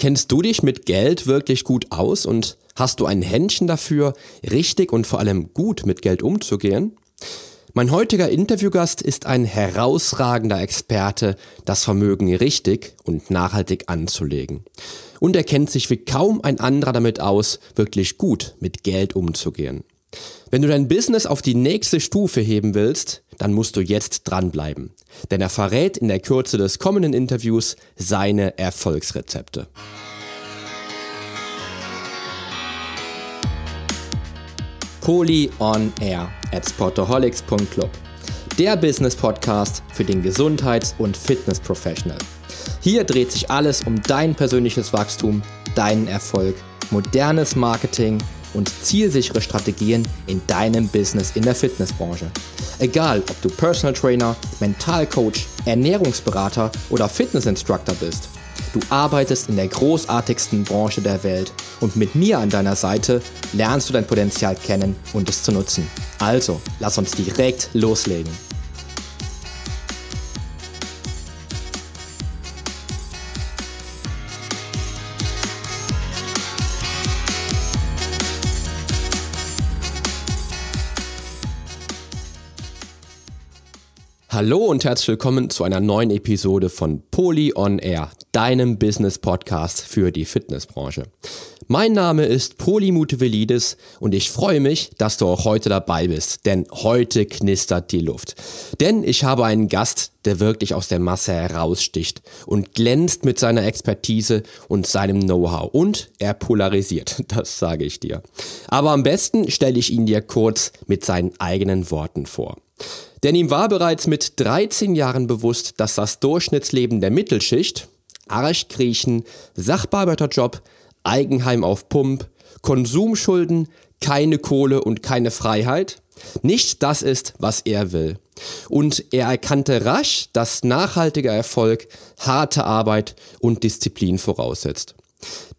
Kennst du dich mit Geld wirklich gut aus und hast du ein Händchen dafür, richtig und vor allem gut mit Geld umzugehen? Mein heutiger Interviewgast ist ein herausragender Experte, das Vermögen richtig und nachhaltig anzulegen. Und er kennt sich wie kaum ein anderer damit aus, wirklich gut mit Geld umzugehen. Wenn du dein Business auf die nächste Stufe heben willst, dann musst du jetzt dranbleiben. Denn er verrät in der Kürze des kommenden Interviews seine Erfolgsrezepte. Poly on Air at sportaholics.club. Der Business Podcast für den Gesundheits- und Fitness Professional. Hier dreht sich alles um dein persönliches Wachstum, deinen Erfolg, modernes Marketing und zielsichere Strategien in deinem Business in der Fitnessbranche. Egal, ob du Personal Trainer, Mentalcoach, Ernährungsberater oder Fitnessinstructor bist. Du arbeitest in der großartigsten Branche der Welt und mit mir an deiner Seite lernst du dein Potenzial kennen und es zu nutzen. Also, lass uns direkt loslegen. Hallo und herzlich willkommen zu einer neuen Episode von Poly on Air, deinem Business Podcast für die Fitnessbranche. Mein Name ist Poli Mutevelidis und ich freue mich, dass du auch heute dabei bist, denn heute knistert die Luft. Denn ich habe einen Gast, der wirklich aus der Masse heraussticht und glänzt mit seiner Expertise und seinem Know-how und er polarisiert, das sage ich dir. Aber am besten stelle ich ihn dir kurz mit seinen eigenen Worten vor. Denn ihm war bereits mit 13 Jahren bewusst, dass das Durchschnittsleben der Mittelschicht, Arschkriechen, Sachbearbeiterjob, Eigenheim auf Pump, Konsumschulden, keine Kohle und keine Freiheit, nicht das ist, was er will. Und er erkannte rasch, dass nachhaltiger Erfolg harte Arbeit und Disziplin voraussetzt.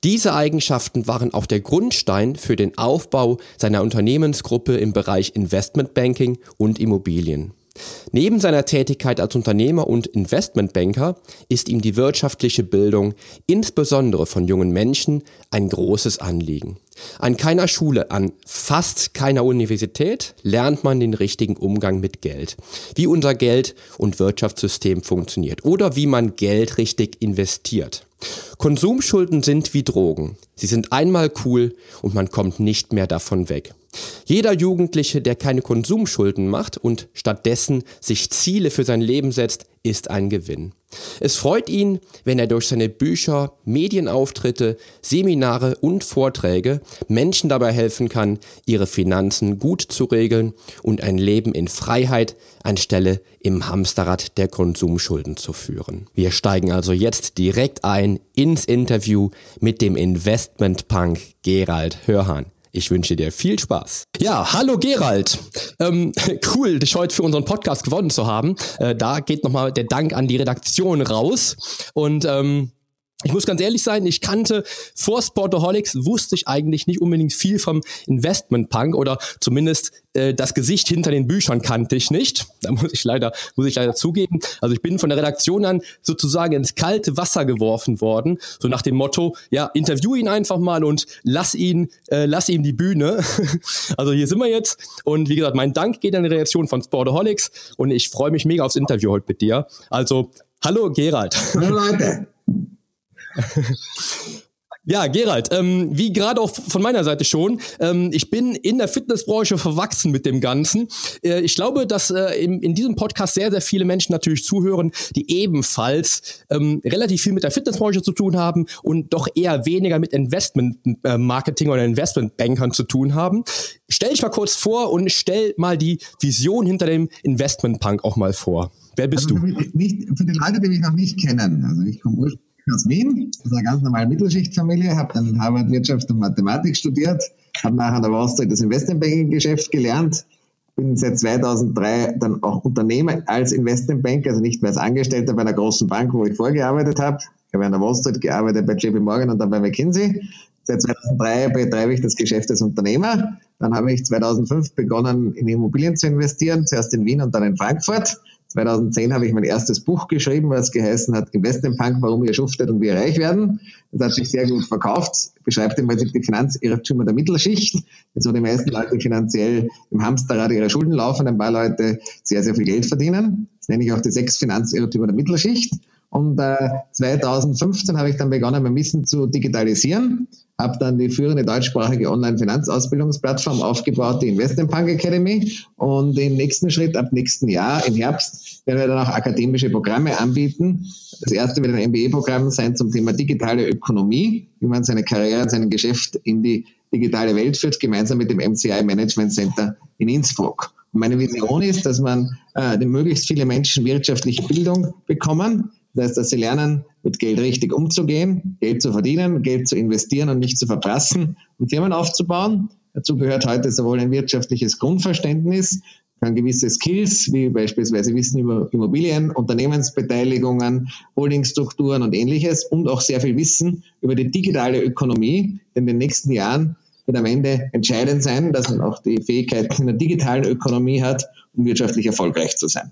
Diese Eigenschaften waren auch der Grundstein für den Aufbau seiner Unternehmensgruppe im Bereich Investmentbanking und Immobilien. Neben seiner Tätigkeit als Unternehmer und Investmentbanker ist ihm die wirtschaftliche Bildung, insbesondere von jungen Menschen, ein großes Anliegen. An keiner Schule, an fast keiner Universität lernt man den richtigen Umgang mit Geld, wie unser Geld- und Wirtschaftssystem funktioniert oder wie man Geld richtig investiert. Konsumschulden sind wie Drogen. Sie sind einmal cool und man kommt nicht mehr davon weg. Jeder Jugendliche, der keine Konsumschulden macht und stattdessen sich Ziele für sein Leben setzt, ist ein Gewinn. Es freut ihn, wenn er durch seine Bücher, Medienauftritte, Seminare und Vorträge Menschen dabei helfen kann, ihre Finanzen gut zu regeln und ein Leben in Freiheit anstelle im Hamsterrad der Konsumschulden zu führen. Wir steigen also jetzt direkt ein ins Interview mit dem Investmentpunk Gerald Hörhan. Ich wünsche dir viel Spaß. Ja, hallo Gerald. Ähm, cool, dich heute für unseren Podcast gewonnen zu haben. Äh, da geht nochmal der Dank an die Redaktion raus. Und ähm, ich muss ganz ehrlich sein, ich kannte vor Sportaholics, wusste ich eigentlich nicht unbedingt viel vom Investment Punk oder zumindest äh, das Gesicht hinter den Büchern kannte ich nicht. Da muss ich leider, muss ich leider zugeben. Also ich bin von der Redaktion an sozusagen ins kalte Wasser geworfen worden, so nach dem Motto, ja, interview ihn einfach mal und lass ihn, äh, lass ihm die Bühne. also hier sind wir jetzt und wie gesagt, mein Dank geht an die Redaktion von Sportaholics und ich freue mich mega aufs Interview heute mit dir. Also, hallo Gerald. Hallo Leute. Ja, Gerald, ähm, wie gerade auch von meiner Seite schon, ähm, ich bin in der Fitnessbranche verwachsen mit dem Ganzen. Äh, ich glaube, dass äh, in, in, diesem Podcast sehr, sehr viele Menschen natürlich zuhören, die ebenfalls ähm, relativ viel mit der Fitnessbranche zu tun haben und doch eher weniger mit Investment-Marketing äh, oder Investmentbankern zu tun haben. Stell dich mal kurz vor und stell mal die Vision hinter dem Investment-Punk auch mal vor. Wer bist also du? Für, nicht, für die Leute, die mich noch nicht kennen, also ich komme ursprünglich aus Wien, aus einer ganz normalen Mittelschichtfamilie, habe dann in Harvard Wirtschaft und Mathematik studiert, habe nachher an der Wall Street das Investmentbanking-Geschäft gelernt, bin seit 2003 dann auch Unternehmer als Investmentbanker, also nicht mehr als Angestellter bei einer großen Bank, wo ich vorgearbeitet habe. Ich habe an der Wall Street gearbeitet bei JP Morgan und dann bei McKinsey. Seit 2003 betreibe ich das Geschäft als Unternehmer. Dann habe ich 2005 begonnen, in Immobilien zu investieren, zuerst in Wien und dann in Frankfurt. 2010 habe ich mein erstes Buch geschrieben, was geheißen hat Investmentpunk, warum ihr schuftet und wir reich werden. Das hat sich sehr gut verkauft, beschreibt im Prinzip die Finanzirrtümer der Mittelschicht, wo die meisten Leute finanziell im Hamsterrad ihrer Schulden laufen, ein paar Leute sehr, sehr viel Geld verdienen. Das nenne ich auch die sechs Finanzirrtümer der Mittelschicht. Und äh, 2015 habe ich dann begonnen, mein Wissen zu digitalisieren, habe dann die führende deutschsprachige Online-Finanzausbildungsplattform aufgebaut, die Investment Punk Academy. Und im nächsten Schritt, ab nächsten Jahr, im Herbst, werden wir dann auch akademische Programme anbieten. Das erste wird ein MBA-Programm sein zum Thema digitale Ökonomie, wie man seine Karriere, sein Geschäft in die digitale Welt führt, gemeinsam mit dem MCI Management Center in Innsbruck. Und meine Vision ist, dass man äh, möglichst viele Menschen wirtschaftliche Bildung bekommen, das heißt, dass sie lernen, mit Geld richtig umzugehen, Geld zu verdienen, Geld zu investieren und nicht zu verprassen und Firmen aufzubauen. Dazu gehört heute sowohl ein wirtschaftliches Grundverständnis, kann gewisse Skills, wie beispielsweise Wissen über Immobilien, Unternehmensbeteiligungen, Holdingstrukturen und ähnliches und auch sehr viel Wissen über die digitale Ökonomie, in den nächsten Jahren wird am Ende entscheidend sein, dass man auch die Fähigkeiten in der digitalen Ökonomie hat, um wirtschaftlich erfolgreich zu sein.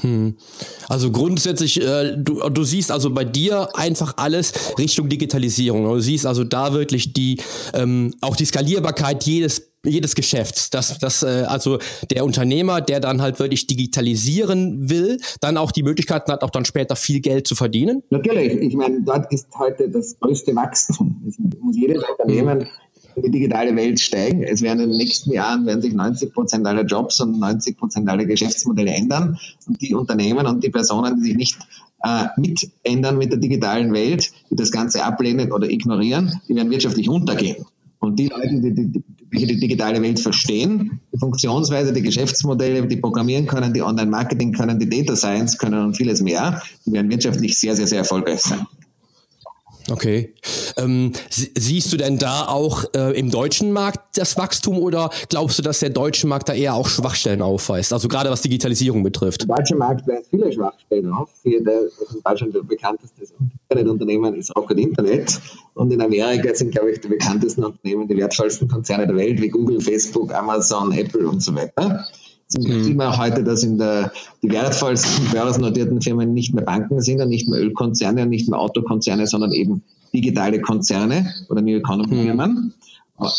Hm. Also grundsätzlich, äh, du, du siehst also bei dir einfach alles Richtung Digitalisierung. Du siehst also da wirklich die ähm, auch die Skalierbarkeit jedes jedes Geschäfts, dass das äh, also der Unternehmer, der dann halt wirklich digitalisieren will, dann auch die Möglichkeiten hat, auch dann später viel Geld zu verdienen. Natürlich, ich meine, dort ist heute das größte Wachstum. Es muss jedes Unternehmen in die digitale Welt steigen. Es werden in den nächsten Jahren werden sich 90 Prozent aller Jobs und 90 Prozent aller Geschäftsmodelle ändern. Und die Unternehmen und die Personen, die sich nicht äh, mit mit der digitalen Welt, die das Ganze ablehnen oder ignorieren, die werden wirtschaftlich untergehen. Und die Leute, die, die, die die digitale Welt verstehen, die Funktionsweise, die Geschäftsmodelle, die programmieren können, die Online-Marketing können, die Data Science können und vieles mehr, die werden wirtschaftlich sehr, sehr, sehr erfolgreich sein. Okay. Ähm, siehst du denn da auch äh, im deutschen Markt das Wachstum oder glaubst du, dass der deutsche Markt da eher auch Schwachstellen aufweist? Also gerade was Digitalisierung betrifft. Der deutsche Markt weist viele Schwachstellen auf. Hier der, in Deutschland der bekannteste Internetunternehmen ist Rocket Internet. Und in Amerika sind, glaube ich, die bekanntesten Unternehmen, die wertvollsten Konzerne der Welt, wie Google, Facebook, Amazon, Apple und so weiter. Mhm. Sieht man auch heute, dass in der, die wertvollsten börsennotierten Firmen nicht mehr Banken sind und nicht mehr Ölkonzerne und nicht mehr Autokonzerne, sondern eben digitale Konzerne oder New Economy Firmen. Mhm.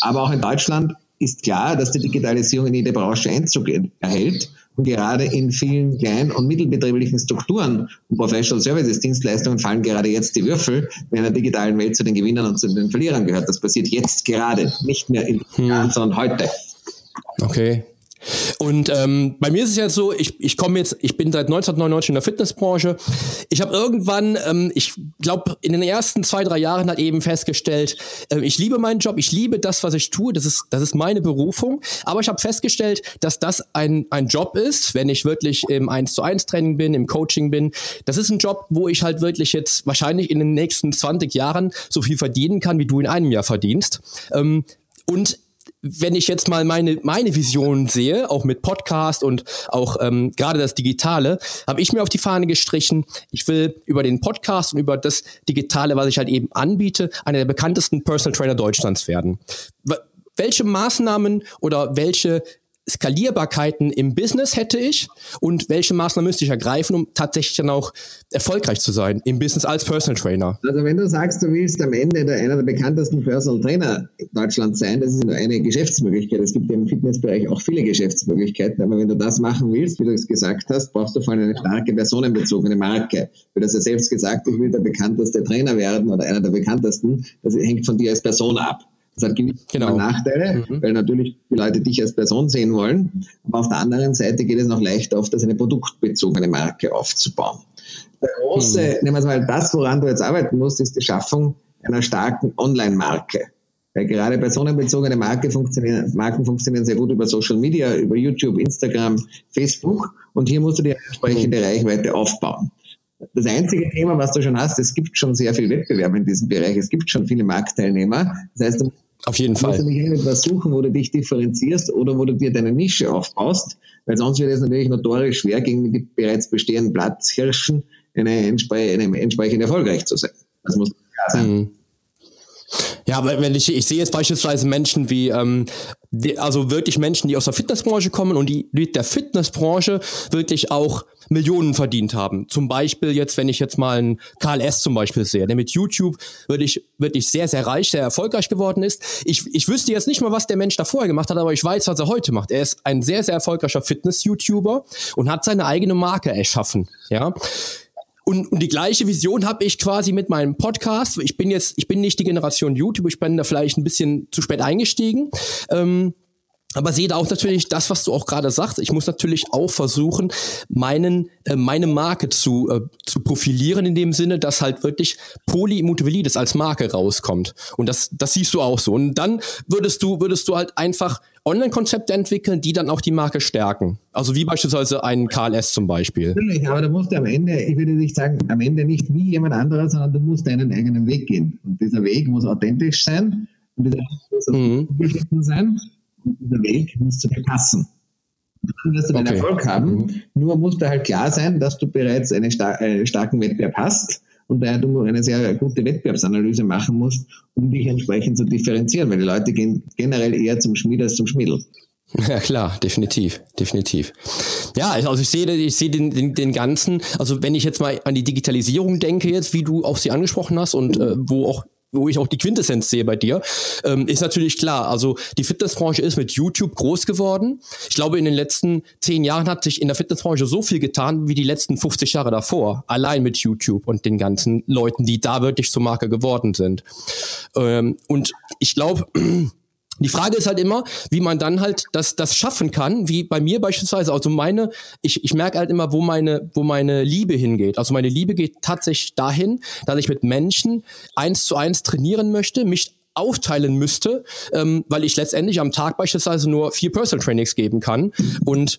Aber auch in Deutschland ist klar, dass die Digitalisierung in jede Branche Einzug erhält. Und gerade in vielen kleinen und mittelbetrieblichen Strukturen und Professional Services Dienstleistungen fallen gerade jetzt die Würfel, wenn in der digitalen Welt zu den Gewinnern und zu den Verlierern gehört. Das passiert jetzt gerade, nicht mehr in Jahren, sondern heute. Okay. Und ähm, bei mir ist es jetzt so, ich, ich komme jetzt, ich bin seit 1999 in der Fitnessbranche. Ich habe irgendwann, ähm, ich glaube, in den ersten zwei, drei Jahren halt eben festgestellt, äh, ich liebe meinen Job, ich liebe das, was ich tue, das ist, das ist meine Berufung. Aber ich habe festgestellt, dass das ein, ein Job ist, wenn ich wirklich im 1 zu 1 Training bin, im Coaching bin. Das ist ein Job, wo ich halt wirklich jetzt wahrscheinlich in den nächsten 20 Jahren so viel verdienen kann, wie du in einem Jahr verdienst. Ähm, und wenn ich jetzt mal meine, meine Vision sehe, auch mit Podcast und auch ähm, gerade das Digitale, habe ich mir auf die Fahne gestrichen, ich will über den Podcast und über das Digitale, was ich halt eben anbiete, einer der bekanntesten Personal Trainer Deutschlands werden. Welche Maßnahmen oder welche Skalierbarkeiten im Business hätte ich und welche Maßnahmen müsste ich ergreifen, um tatsächlich dann auch erfolgreich zu sein im Business als Personal Trainer? Also wenn du sagst, du willst am Ende der, einer der bekanntesten Personal Trainer Deutschlands sein, das ist nur eine Geschäftsmöglichkeit. Es gibt im Fitnessbereich auch viele Geschäftsmöglichkeiten, aber wenn du das machen willst, wie du es gesagt hast, brauchst du vor allem eine starke personenbezogene Marke. Du hast ja selbst gesagt, ich will der bekannteste Trainer werden oder einer der bekanntesten. Das hängt von dir als Person ab. Das hat gewisse genau. Nachteile, mhm. weil natürlich die Leute dich als Person sehen wollen. Aber auf der anderen Seite geht es noch leichter auf, das eine produktbezogene Marke aufzubauen. Der große, mhm. nehmen wir mal das, woran du jetzt arbeiten musst, ist die Schaffung einer starken Online-Marke. Weil gerade personenbezogene Marke funktionieren, Marken funktionieren sehr gut über Social Media, über YouTube, Instagram, Facebook. Und hier musst du die entsprechende mhm. Reichweite aufbauen. Das einzige Thema, was du schon hast, es gibt schon sehr viel Wettbewerb in diesem Bereich. Es gibt schon viele Marktteilnehmer. Das heißt, du auf jeden Fall. Du musst nicht etwas suchen, wo du dich differenzierst oder wo du dir deine Nische aufbaust, weil sonst wird es natürlich notorisch schwer, gegen die bereits bestehenden Platzhirschen eine, eine entsprechend erfolgreich zu sein. Das muss klar sein. Mhm. Ja, aber wenn ich, ich sehe jetzt beispielsweise Menschen wie, ähm, die, also wirklich Menschen, die aus der Fitnessbranche kommen und die mit der Fitnessbranche wirklich auch Millionen verdient haben. Zum Beispiel jetzt, wenn ich jetzt mal einen Karl S. zum Beispiel sehe, der mit YouTube wirklich, wirklich sehr, sehr reich, sehr erfolgreich geworden ist. Ich, ich wüsste jetzt nicht mal, was der Mensch da vorher gemacht hat, aber ich weiß, was er heute macht. Er ist ein sehr, sehr erfolgreicher Fitness-YouTuber und hat seine eigene Marke erschaffen. Ja. Und, und die gleiche Vision habe ich quasi mit meinem Podcast. Ich bin jetzt, ich bin nicht die Generation YouTube, ich bin da vielleicht ein bisschen zu spät eingestiegen. Ähm, aber sehe da auch natürlich das, was du auch gerade sagst. Ich muss natürlich auch versuchen, meinen, äh, meine Marke zu, äh, zu profilieren in dem Sinne, dass halt wirklich Polymutivelides als Marke rauskommt. Und das, das siehst du auch so. Und dann würdest du, würdest du halt einfach Online-Konzepte entwickeln, die dann auch die Marke stärken. Also wie beispielsweise ein KLS zum Beispiel. Natürlich, aber du musst am Ende, ich würde nicht sagen, am Ende nicht wie jemand anderer, sondern du musst deinen eigenen Weg gehen. Und dieser Weg muss authentisch sein und dieser Weg muss mhm. sein und dieser Weg muss zu dir passen. Dann wirst du okay. Erfolg haben. Mhm. Nur muss da halt klar sein, dass du bereits einen, star einen starken Wettbewerb hast und daher du eine sehr gute Wettbewerbsanalyse machen musst, um dich entsprechend zu differenzieren, weil die Leute gehen generell eher zum Schmied als zum Schmiedel. Ja klar, definitiv, definitiv. Ja, also ich sehe, ich sehe den, den, den ganzen, also wenn ich jetzt mal an die Digitalisierung denke jetzt, wie du auch sie angesprochen hast und äh, wo auch wo ich auch die Quintessenz sehe bei dir, ähm, ist natürlich klar. Also die Fitnessbranche ist mit YouTube groß geworden. Ich glaube, in den letzten zehn Jahren hat sich in der Fitnessbranche so viel getan wie die letzten 50 Jahre davor. Allein mit YouTube und den ganzen Leuten, die da wirklich zur Marke geworden sind. Ähm, und ich glaube, die Frage ist halt immer, wie man dann halt das, das schaffen kann, wie bei mir beispielsweise. Also meine, ich, ich merke halt immer, wo meine, wo meine Liebe hingeht. Also meine Liebe geht tatsächlich dahin, dass ich mit Menschen eins zu eins trainieren möchte, mich aufteilen müsste, ähm, weil ich letztendlich am Tag beispielsweise nur vier Personal Trainings geben kann. Und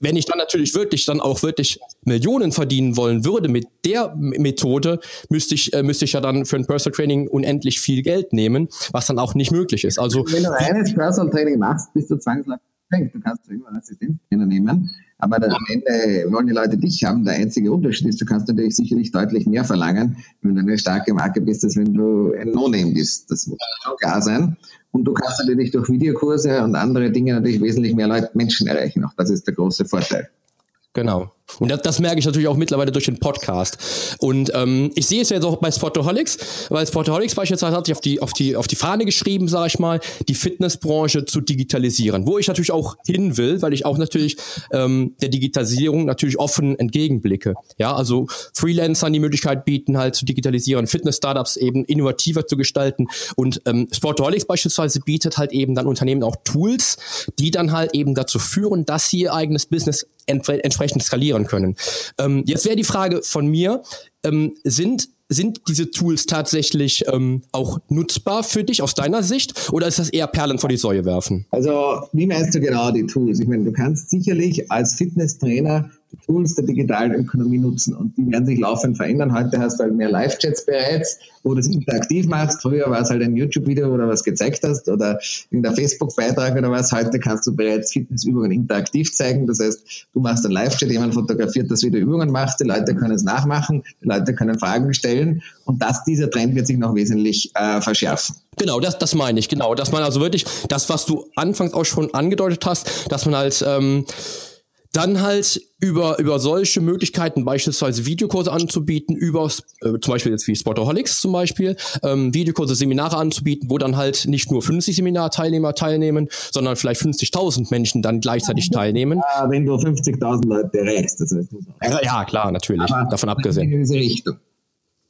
wenn ich dann natürlich wirklich dann auch wirklich Millionen verdienen wollen würde mit der Methode, müsste ich, äh, müsste ich ja dann für ein Personal Training unendlich viel Geld nehmen, was dann auch nicht möglich ist. Also wenn du reines Personal Training machst, bist du zwangsläufig Du kannst irgendwann Assistenztrainer nehmen, aber dann am Ende wollen die Leute dich haben. Der einzige Unterschied ist, du kannst natürlich sicherlich deutlich mehr verlangen, wenn du eine starke Marke bist, als wenn du ein No-Name bist. Das muss schon klar sein. Und du kannst natürlich durch Videokurse und andere Dinge natürlich wesentlich mehr Leute, Menschen erreichen. Auch das ist der große Vorteil. Genau. Und das, das merke ich natürlich auch mittlerweile durch den Podcast. Und ähm, ich sehe es jetzt auch bei Sportaholics, weil Sportaholics beispielsweise hat sich auf die, auf die, auf die Fahne geschrieben, sage ich mal, die Fitnessbranche zu digitalisieren. Wo ich natürlich auch hin will, weil ich auch natürlich ähm, der Digitalisierung natürlich offen entgegenblicke. Ja, also Freelancern die Möglichkeit bieten, halt zu digitalisieren, Fitness-Startups eben innovativer zu gestalten. Und ähm, Sportaholics beispielsweise bietet halt eben dann Unternehmen auch Tools, die dann halt eben dazu führen, dass sie ihr eigenes Business entsprechend skalieren können. Ähm, jetzt wäre die Frage von mir, ähm, sind sind diese Tools tatsächlich ähm, auch nutzbar für dich aus deiner Sicht oder ist das eher Perlen vor die Säue werfen? Also, wie meinst du genau die Tools? Ich meine, du kannst sicherlich als Fitnesstrainer Tools der digitalen Ökonomie nutzen und die werden sich laufend verändern. Heute hast du halt mehr Live-Chats bereits, wo du es interaktiv machst. Früher war es halt ein YouTube-Video, du was gezeigt hast oder in der Facebook-Beitrag oder was. Heute kannst du bereits Fitnessübungen interaktiv zeigen. Das heißt, du machst einen Live-Chat, jemand fotografiert, das wieder Übungen macht, die Leute können es nachmachen, die Leute können Fragen stellen und das, dieser Trend wird sich noch wesentlich äh, verschärfen. Genau, das, das meine ich, genau. Dass man also wirklich das, was du anfangs auch schon angedeutet hast, dass man als ähm, dann halt über, über solche Möglichkeiten beispielsweise Videokurse anzubieten, über äh, zum Beispiel jetzt wie Sportaholics zum Beispiel, ähm, Videokurse, Seminare anzubieten, wo dann halt nicht nur 50 Seminarteilnehmer teilnehmen, sondern vielleicht 50.000 Menschen dann gleichzeitig teilnehmen. Ja, wenn du 50.000 Leute erreichst, das heißt, ja, ja, klar, natürlich, Aber davon abgesehen. In diese Richtung.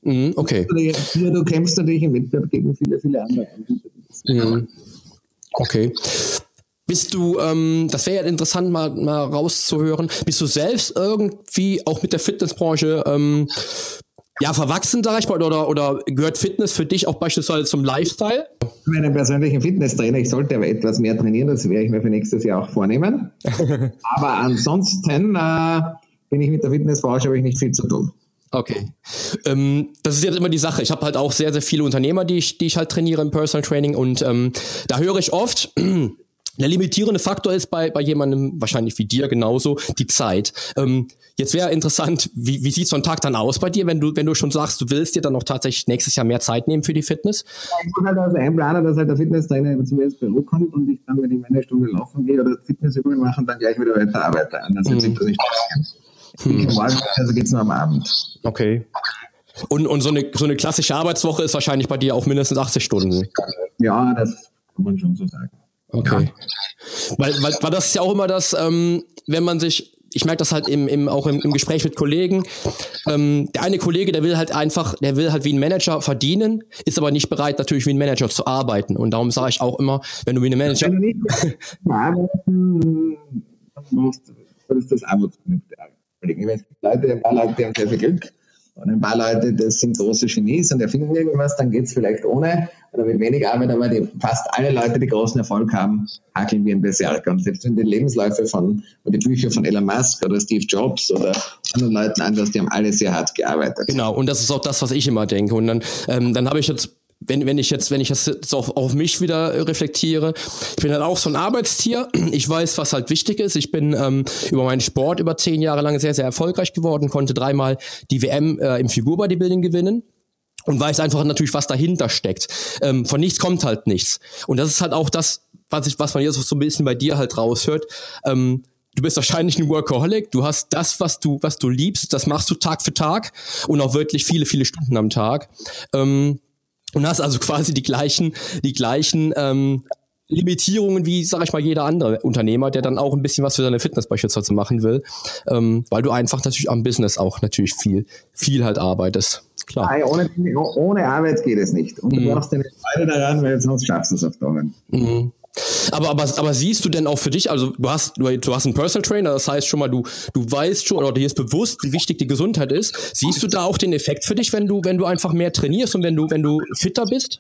Mhm, okay. Du, du kämpfst natürlich im Wettbewerb gegen viele, viele andere. Mhm. Okay. Bist du, ähm, das wäre ja interessant mal, mal rauszuhören, bist du selbst irgendwie auch mit der Fitnessbranche ähm, ja, verwachsen, sag ich mal, oder, oder gehört Fitness für dich auch beispielsweise zum Lifestyle? Ich bin ein persönlicher Fitnesstrainer, ich sollte aber etwas mehr trainieren, das werde ich mir für nächstes Jahr auch vornehmen. aber ansonsten äh, bin ich mit der Fitnessbranche, habe ich nicht viel zu tun. Okay. Ähm, das ist jetzt immer die Sache. Ich habe halt auch sehr, sehr viele Unternehmer, die ich, die ich halt trainiere im Personal Training und ähm, da höre ich oft, Der limitierende Faktor ist bei, bei jemandem wahrscheinlich wie dir genauso die Zeit. Ähm, jetzt wäre interessant, wie, wie sieht so ein Tag dann aus bei dir, wenn du, wenn du schon sagst, du willst dir dann noch tatsächlich nächstes Jahr mehr Zeit nehmen für die Fitness? Ich muss halt also einplanen, dass halt der Fitnesstrainer zu mir ins Büro kommt und ich dann mit ihm eine Stunde laufen gehe oder Fitnessübungen mache dann gleich wieder weiter arbeite. Anders mhm. sich das nicht hm. Morgen, also geht es nur am Abend. Okay. Und, und so, eine, so eine klassische Arbeitswoche ist wahrscheinlich bei dir auch mindestens 80 Stunden. Ja, das kann man schon so sagen. Okay. Ja. Weil, weil, weil das ist ja auch immer das, ähm, wenn man sich, ich merke das halt im, im, auch im, im Gespräch mit Kollegen, ähm, der eine Kollege, der will halt einfach, der will halt wie ein Manager verdienen, ist aber nicht bereit, natürlich wie ein Manager zu arbeiten. Und darum sage ich auch immer, wenn du wie ein Manager. Wenn du nicht arbeiten musst, ist das Armutsvernünftig. Es gibt Leute, ein paar Leute, die haben sehr viel Glück und ein paar Leute, das sind große Genies und erfinden irgendwas, dann geht es vielleicht ohne oder mit wenig Arbeit, aber die, fast alle Leute, die großen Erfolg haben, hakeln wie ein Berserker. Und selbst wenn die Lebensläufe von, oder die Bücher von Elon Musk oder Steve Jobs oder anderen Leuten anders, die haben alle sehr hart gearbeitet. Genau, und das ist auch das, was ich immer denke. Und dann, ähm, dann habe ich jetzt wenn, wenn ich jetzt, wenn ich das jetzt auch auf mich wieder reflektiere, ich bin halt auch so ein Arbeitstier. Ich weiß, was halt wichtig ist. Ich bin ähm, über meinen Sport über zehn Jahre lang sehr, sehr erfolgreich geworden, konnte dreimal die WM äh, im Figurbodybuilding gewinnen und weiß einfach natürlich, was dahinter steckt. Ähm, von nichts kommt halt nichts. Und das ist halt auch das, was ich, was man jetzt so ein bisschen bei dir halt raushört. Ähm, du bist wahrscheinlich ein Workaholic, du hast das, was du, was du liebst, das machst du Tag für Tag und auch wirklich viele, viele Stunden am Tag. Ähm, und hast also quasi die gleichen, die gleichen ähm, Limitierungen wie, sag ich mal, jeder andere Unternehmer, der dann auch ein bisschen was für seine Fitness beispielsweise machen will, ähm, weil du einfach natürlich am Business auch natürlich viel, viel halt arbeitest. Klar. Nein, ohne, ohne Arbeit geht es nicht. Und du mhm. brauchst deine Freude daran, weil sonst schaffst du es auf Dauer. Mhm. Aber, aber, aber siehst du denn auch für dich, also du hast, du hast einen Personal Trainer, das heißt schon mal, du, du weißt schon oder dir ist bewusst, wie wichtig die Gesundheit ist. Siehst du da auch den Effekt für dich, wenn du, wenn du einfach mehr trainierst und wenn du, wenn du fitter bist?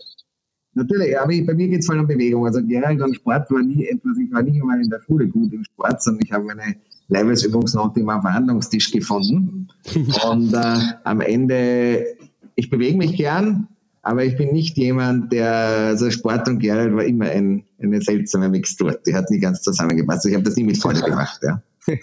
Natürlich, aber bei mir geht es voll um Bewegung. Also generell an Sport war nie etwas, ich war nicht einmal in der Schule gut im Sport, sondern ich habe meine Leibesübungsnote immer am Verhandlungstisch gefunden. und äh, am Ende, ich bewege mich gern, aber ich bin nicht jemand, der, also Sport und Gerald war immer ein, eine seltsame Mixtur. Die hat nie ganz zusammengepasst. Ich habe das nie mit Freude gemacht, ja.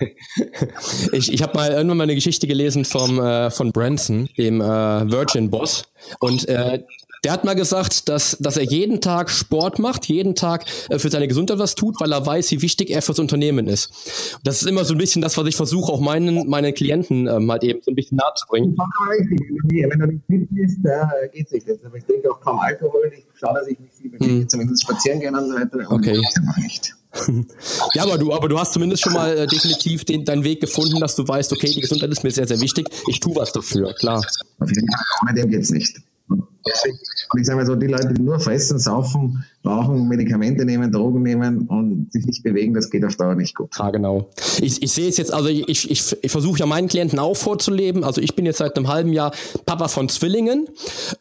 ich ich habe mal irgendwann mal eine Geschichte gelesen vom, äh, von Branson, dem äh, Virgin Boss. Und äh, der hat mal gesagt, dass, dass er jeden Tag Sport macht, jeden Tag äh, für seine Gesundheit was tut, weil er weiß, wie wichtig er fürs Unternehmen ist. Und das ist immer so ein bisschen das, was ich versuche, auch meinen, meinen Klienten ähm, halt eben so ein bisschen nahe zu bringen. Wenn du nicht fit bist, da geht sich das. Aber ich denke auch kaum Alkohol. Ich schaue, dass ich nicht viel bewege, hm. zumindest spazieren gehen und so weiter. Okay. ja, aber du, aber du hast zumindest schon mal äh, definitiv den, deinen Weg gefunden, dass du weißt, okay, die Gesundheit ist mir sehr, sehr wichtig. Ich tue was dafür, klar. Auf jeden Fall, ohne dem geht's nicht. Und ich sage mal so, die Leute, die nur fressen, saufen, rauchen, Medikamente nehmen, Drogen nehmen und sich nicht bewegen, das geht auf Dauer nicht gut. Ja, genau. Ich, ich sehe es jetzt, also ich, ich, ich versuche ja meinen Klienten auch vorzuleben. Also ich bin jetzt seit einem halben Jahr Papa von Zwillingen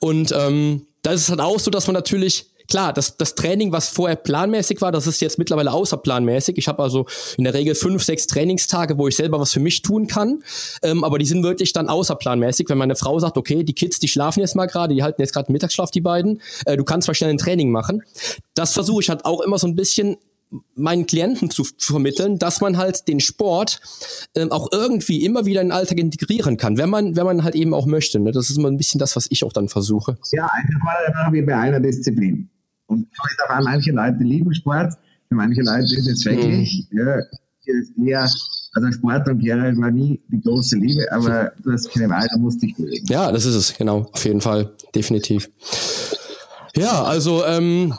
und ähm, da ist es halt auch so, dass man natürlich klar, das, das Training, was vorher planmäßig war, das ist jetzt mittlerweile außerplanmäßig. Ich habe also in der Regel fünf, sechs Trainingstage, wo ich selber was für mich tun kann. Ähm, aber die sind wirklich dann außerplanmäßig. Wenn meine Frau sagt, okay, die Kids, die schlafen jetzt mal gerade, die halten jetzt gerade Mittagsschlaf, die beiden, äh, du kannst mal schnell ein Training machen. Das versuche ich halt auch immer so ein bisschen meinen Klienten zu vermitteln, dass man halt den Sport ähm, auch irgendwie immer wieder in den Alltag integrieren kann, wenn man, wenn man halt eben auch möchte. Ne? Das ist immer ein bisschen das, was ich auch dann versuche. Ja, einfach wie bei einer Disziplin. Und waren manche Leute lieben Sport, für manche Leute ist es wirklich, mhm. ja, ist eher, also Sport und Gerald war nie die große Liebe, aber du hast keine Wahl, da musst dich bewegen. Ja, das ist es, genau, auf jeden Fall, definitiv. Ja, also ähm,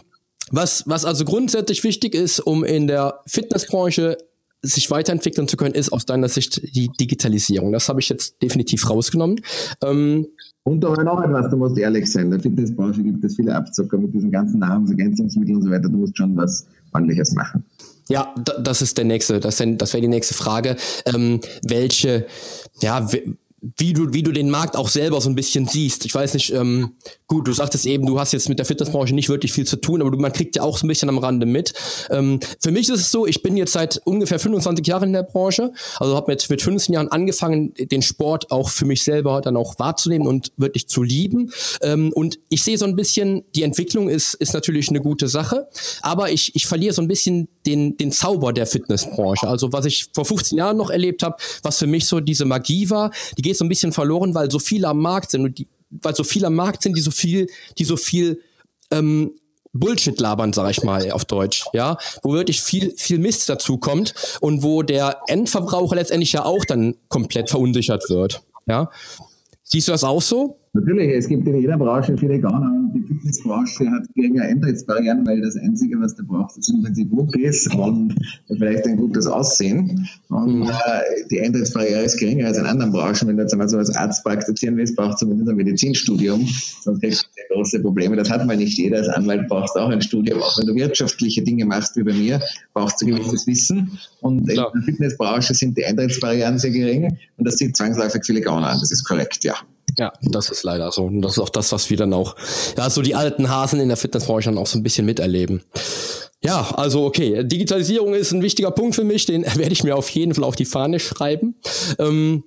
was, was also grundsätzlich wichtig ist, um in der Fitnessbranche sich weiterentwickeln zu können, ist aus deiner Sicht die Digitalisierung. Das habe ich jetzt definitiv rausgenommen. Ähm, und da noch etwas, du musst ehrlich sein. In der Fitnessbranche gibt es viele Abzocker mit diesen ganzen Nahrungsergänzungsmitteln und so weiter. Du musst schon was ordentliches machen. Ja, das ist der nächste, das, das wäre die nächste Frage. Ähm, welche, ja, wie du, wie du den Markt auch selber so ein bisschen siehst. Ich weiß nicht, ähm, gut, du sagtest eben, du hast jetzt mit der Fitnessbranche nicht wirklich viel zu tun, aber du, man kriegt ja auch so ein bisschen am Rande mit. Ähm, für mich ist es so, ich bin jetzt seit ungefähr 25 Jahren in der Branche, also habe mit, mit 15 Jahren angefangen, den Sport auch für mich selber dann auch wahrzunehmen und wirklich zu lieben. Ähm, und ich sehe so ein bisschen, die Entwicklung ist, ist natürlich eine gute Sache, aber ich, ich verliere so ein bisschen den, den Zauber der Fitnessbranche. Also was ich vor 15 Jahren noch erlebt habe, was für mich so diese Magie war, die geht so ein bisschen verloren, weil so viele am Markt sind und die, weil so viele am Markt sind, die so viel, die so viel ähm, Bullshit labern, sag ich mal auf Deutsch, ja, wo wirklich viel viel Mist dazu kommt und wo der Endverbraucher letztendlich ja auch dann komplett verunsichert wird, ja. Siehst du das auch so? Natürlich, es gibt in jeder Branche viele Gauner und die Fitnessbranche hat geringe Eintrittsbarrieren, weil das Einzige, was du brauchst, ist im Prinzip Muckis und vielleicht ein gutes Aussehen. Und mhm. äh, die Eintrittsbarriere ist geringer als in anderen Branchen. Wenn du jetzt einmal so als Arzt praktizieren willst, brauchst du zumindest ein Medizinstudium, sonst kriegst du sehr große Probleme. Das hat mal nicht jeder. Als Anwalt brauchst du auch ein Studium. Auch wenn du wirtschaftliche Dinge machst, wie bei mir, brauchst du gewisses Wissen. Und Klar. in der Fitnessbranche sind die Eintrittsbarrieren sehr gering und das zieht zwangsläufig viele Gauner an. Das ist korrekt, ja. Ja, das ist leider so. Und das ist auch das, was wir dann auch, ja, so die alten Hasen in der Fitnessbranche dann auch so ein bisschen miterleben. Ja, also okay, Digitalisierung ist ein wichtiger Punkt für mich, den werde ich mir auf jeden Fall auf die Fahne schreiben. Ähm,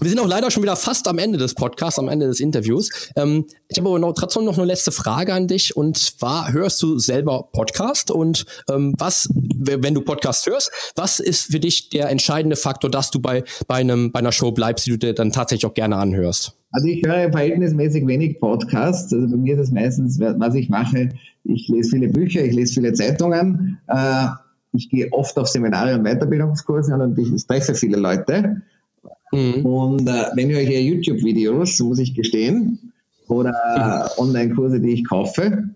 wir sind auch leider schon wieder fast am Ende des Podcasts, am Ende des Interviews. Ähm, ich habe aber noch, trotzdem noch eine letzte Frage an dich. Und zwar hörst du selber Podcast? Und ähm, was, wenn du Podcast hörst, was ist für dich der entscheidende Faktor, dass du bei, bei, einem, bei einer Show bleibst, die du dir dann tatsächlich auch gerne anhörst? Also ich höre verhältnismäßig wenig Podcasts. Also bei mir ist es meistens, was ich mache, ich lese viele Bücher, ich lese viele Zeitungen. Äh, ich gehe oft auf Seminare und Weiterbildungskurse und ich treffe viele Leute. Mhm. Und äh, wenn ihr euch YouTube-Videos, muss ich gestehen, oder mhm. Online-Kurse, die ich kaufe,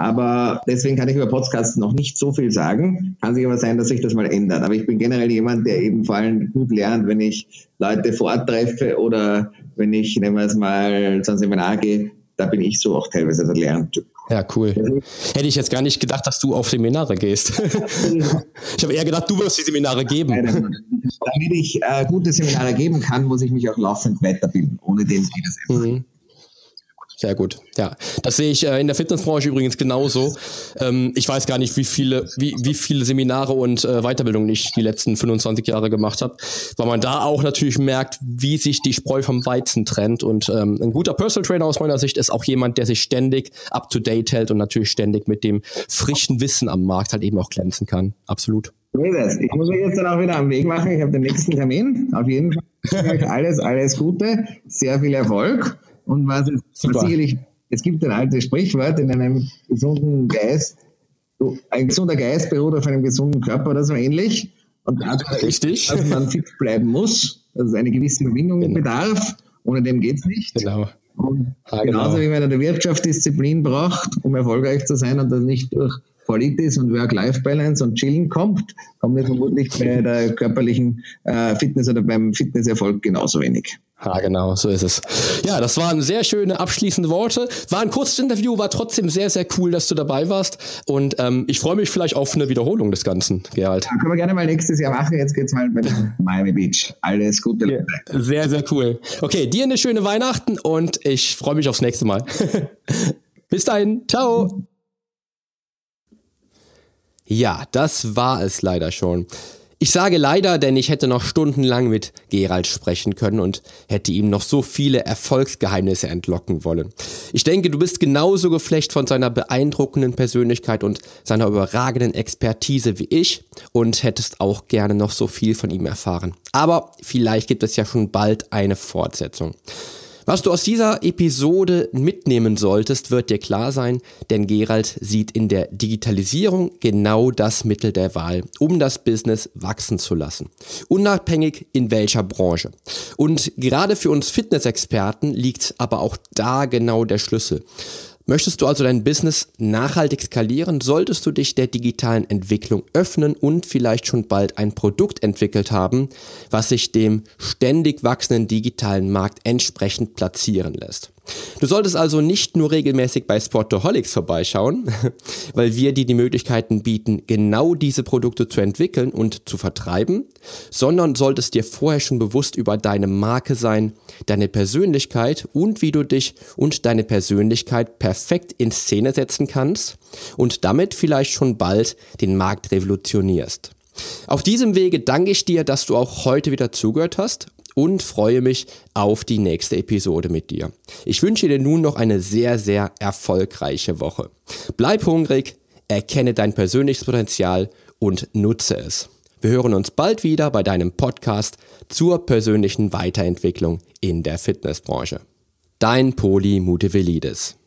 aber deswegen kann ich über Podcasts noch nicht so viel sagen. Kann sich aber sein, dass sich das mal ändert. Aber ich bin generell jemand, der eben vor allem gut lernt, wenn ich Leute vortreffe oder wenn ich, nehmen wir es mal, zu einem Seminar gehe. Da bin ich so auch teilweise der Lerntyp. Ja, cool. Hätte ich jetzt gar nicht gedacht, dass du auf Seminare gehst. ich habe eher gedacht, du wirst die Seminare geben. Damit ich äh, gute Seminare geben kann, muss ich mich auch laufend weiterbilden. Ohne den geht es einfach. Mhm. Sehr gut. Ja, das sehe ich äh, in der Fitnessbranche übrigens genauso. Ähm, ich weiß gar nicht, wie viele, wie, wie viele Seminare und äh, Weiterbildungen ich die letzten 25 Jahre gemacht habe, weil man da auch natürlich merkt, wie sich die Spreu vom Weizen trennt. Und ähm, ein guter Personal Trainer aus meiner Sicht ist auch jemand, der sich ständig up to date hält und natürlich ständig mit dem frischen Wissen am Markt halt eben auch glänzen kann. Absolut. Ich muss mich jetzt dann auch wieder am Weg machen. Ich habe den nächsten Termin. Auf jeden Fall alles, alles Gute, sehr viel Erfolg. Und was, es, was sicherlich, es gibt ein altes Sprichwort, in einem gesunden Geist, ein gesunder Geist beruht auf einem gesunden Körper oder so ähnlich. Und dadurch, Richtig. dass man fit bleiben muss, dass es eine gewisse Überwindung genau. bedarf, ohne dem geht es nicht. Genau. Und genauso genau. wie man in der Wirtschaft Disziplin braucht, um erfolgreich zu sein und das nicht durch Qualities und Work-Life-Balance und Chillen kommt, kommt es vermutlich bei der körperlichen äh, Fitness oder beim Fitnesserfolg genauso wenig. Ja, genau, so ist es. Ja, das waren sehr schöne abschließende Worte. War ein kurzes Interview, war trotzdem sehr, sehr cool, dass du dabei warst. Und ähm, ich freue mich vielleicht auf eine Wiederholung des Ganzen, Gerald. Ja, können wir gerne mal nächstes Jahr machen. Jetzt geht's mal mit Miami Beach. Alles Gute. Ja, sehr, sehr cool. Okay, dir eine schöne Weihnachten und ich freue mich aufs nächste Mal. Bis dahin. Ciao. Ja, das war es leider schon. Ich sage leider, denn ich hätte noch stundenlang mit Gerald sprechen können und hätte ihm noch so viele Erfolgsgeheimnisse entlocken wollen. Ich denke, du bist genauso geflecht von seiner beeindruckenden Persönlichkeit und seiner überragenden Expertise wie ich und hättest auch gerne noch so viel von ihm erfahren. Aber vielleicht gibt es ja schon bald eine Fortsetzung. Was du aus dieser Episode mitnehmen solltest, wird dir klar sein, denn Gerald sieht in der Digitalisierung genau das Mittel der Wahl, um das Business wachsen zu lassen. Unabhängig in welcher Branche. Und gerade für uns Fitnessexperten liegt aber auch da genau der Schlüssel. Möchtest du also dein Business nachhaltig skalieren, solltest du dich der digitalen Entwicklung öffnen und vielleicht schon bald ein Produkt entwickelt haben, was sich dem ständig wachsenden digitalen Markt entsprechend platzieren lässt. Du solltest also nicht nur regelmäßig bei Sportaholics vorbeischauen, weil wir dir die Möglichkeiten bieten, genau diese Produkte zu entwickeln und zu vertreiben, sondern solltest dir vorher schon bewusst über deine Marke sein, deine Persönlichkeit und wie du dich und deine Persönlichkeit perfekt in Szene setzen kannst und damit vielleicht schon bald den Markt revolutionierst. Auf diesem Wege danke ich dir, dass du auch heute wieder zugehört hast und freue mich auf die nächste Episode mit dir. Ich wünsche dir nun noch eine sehr, sehr erfolgreiche Woche. Bleib hungrig, erkenne dein persönliches Potenzial und nutze es. Wir hören uns bald wieder bei deinem Podcast zur persönlichen Weiterentwicklung in der Fitnessbranche. Dein Poli Mutevelidis.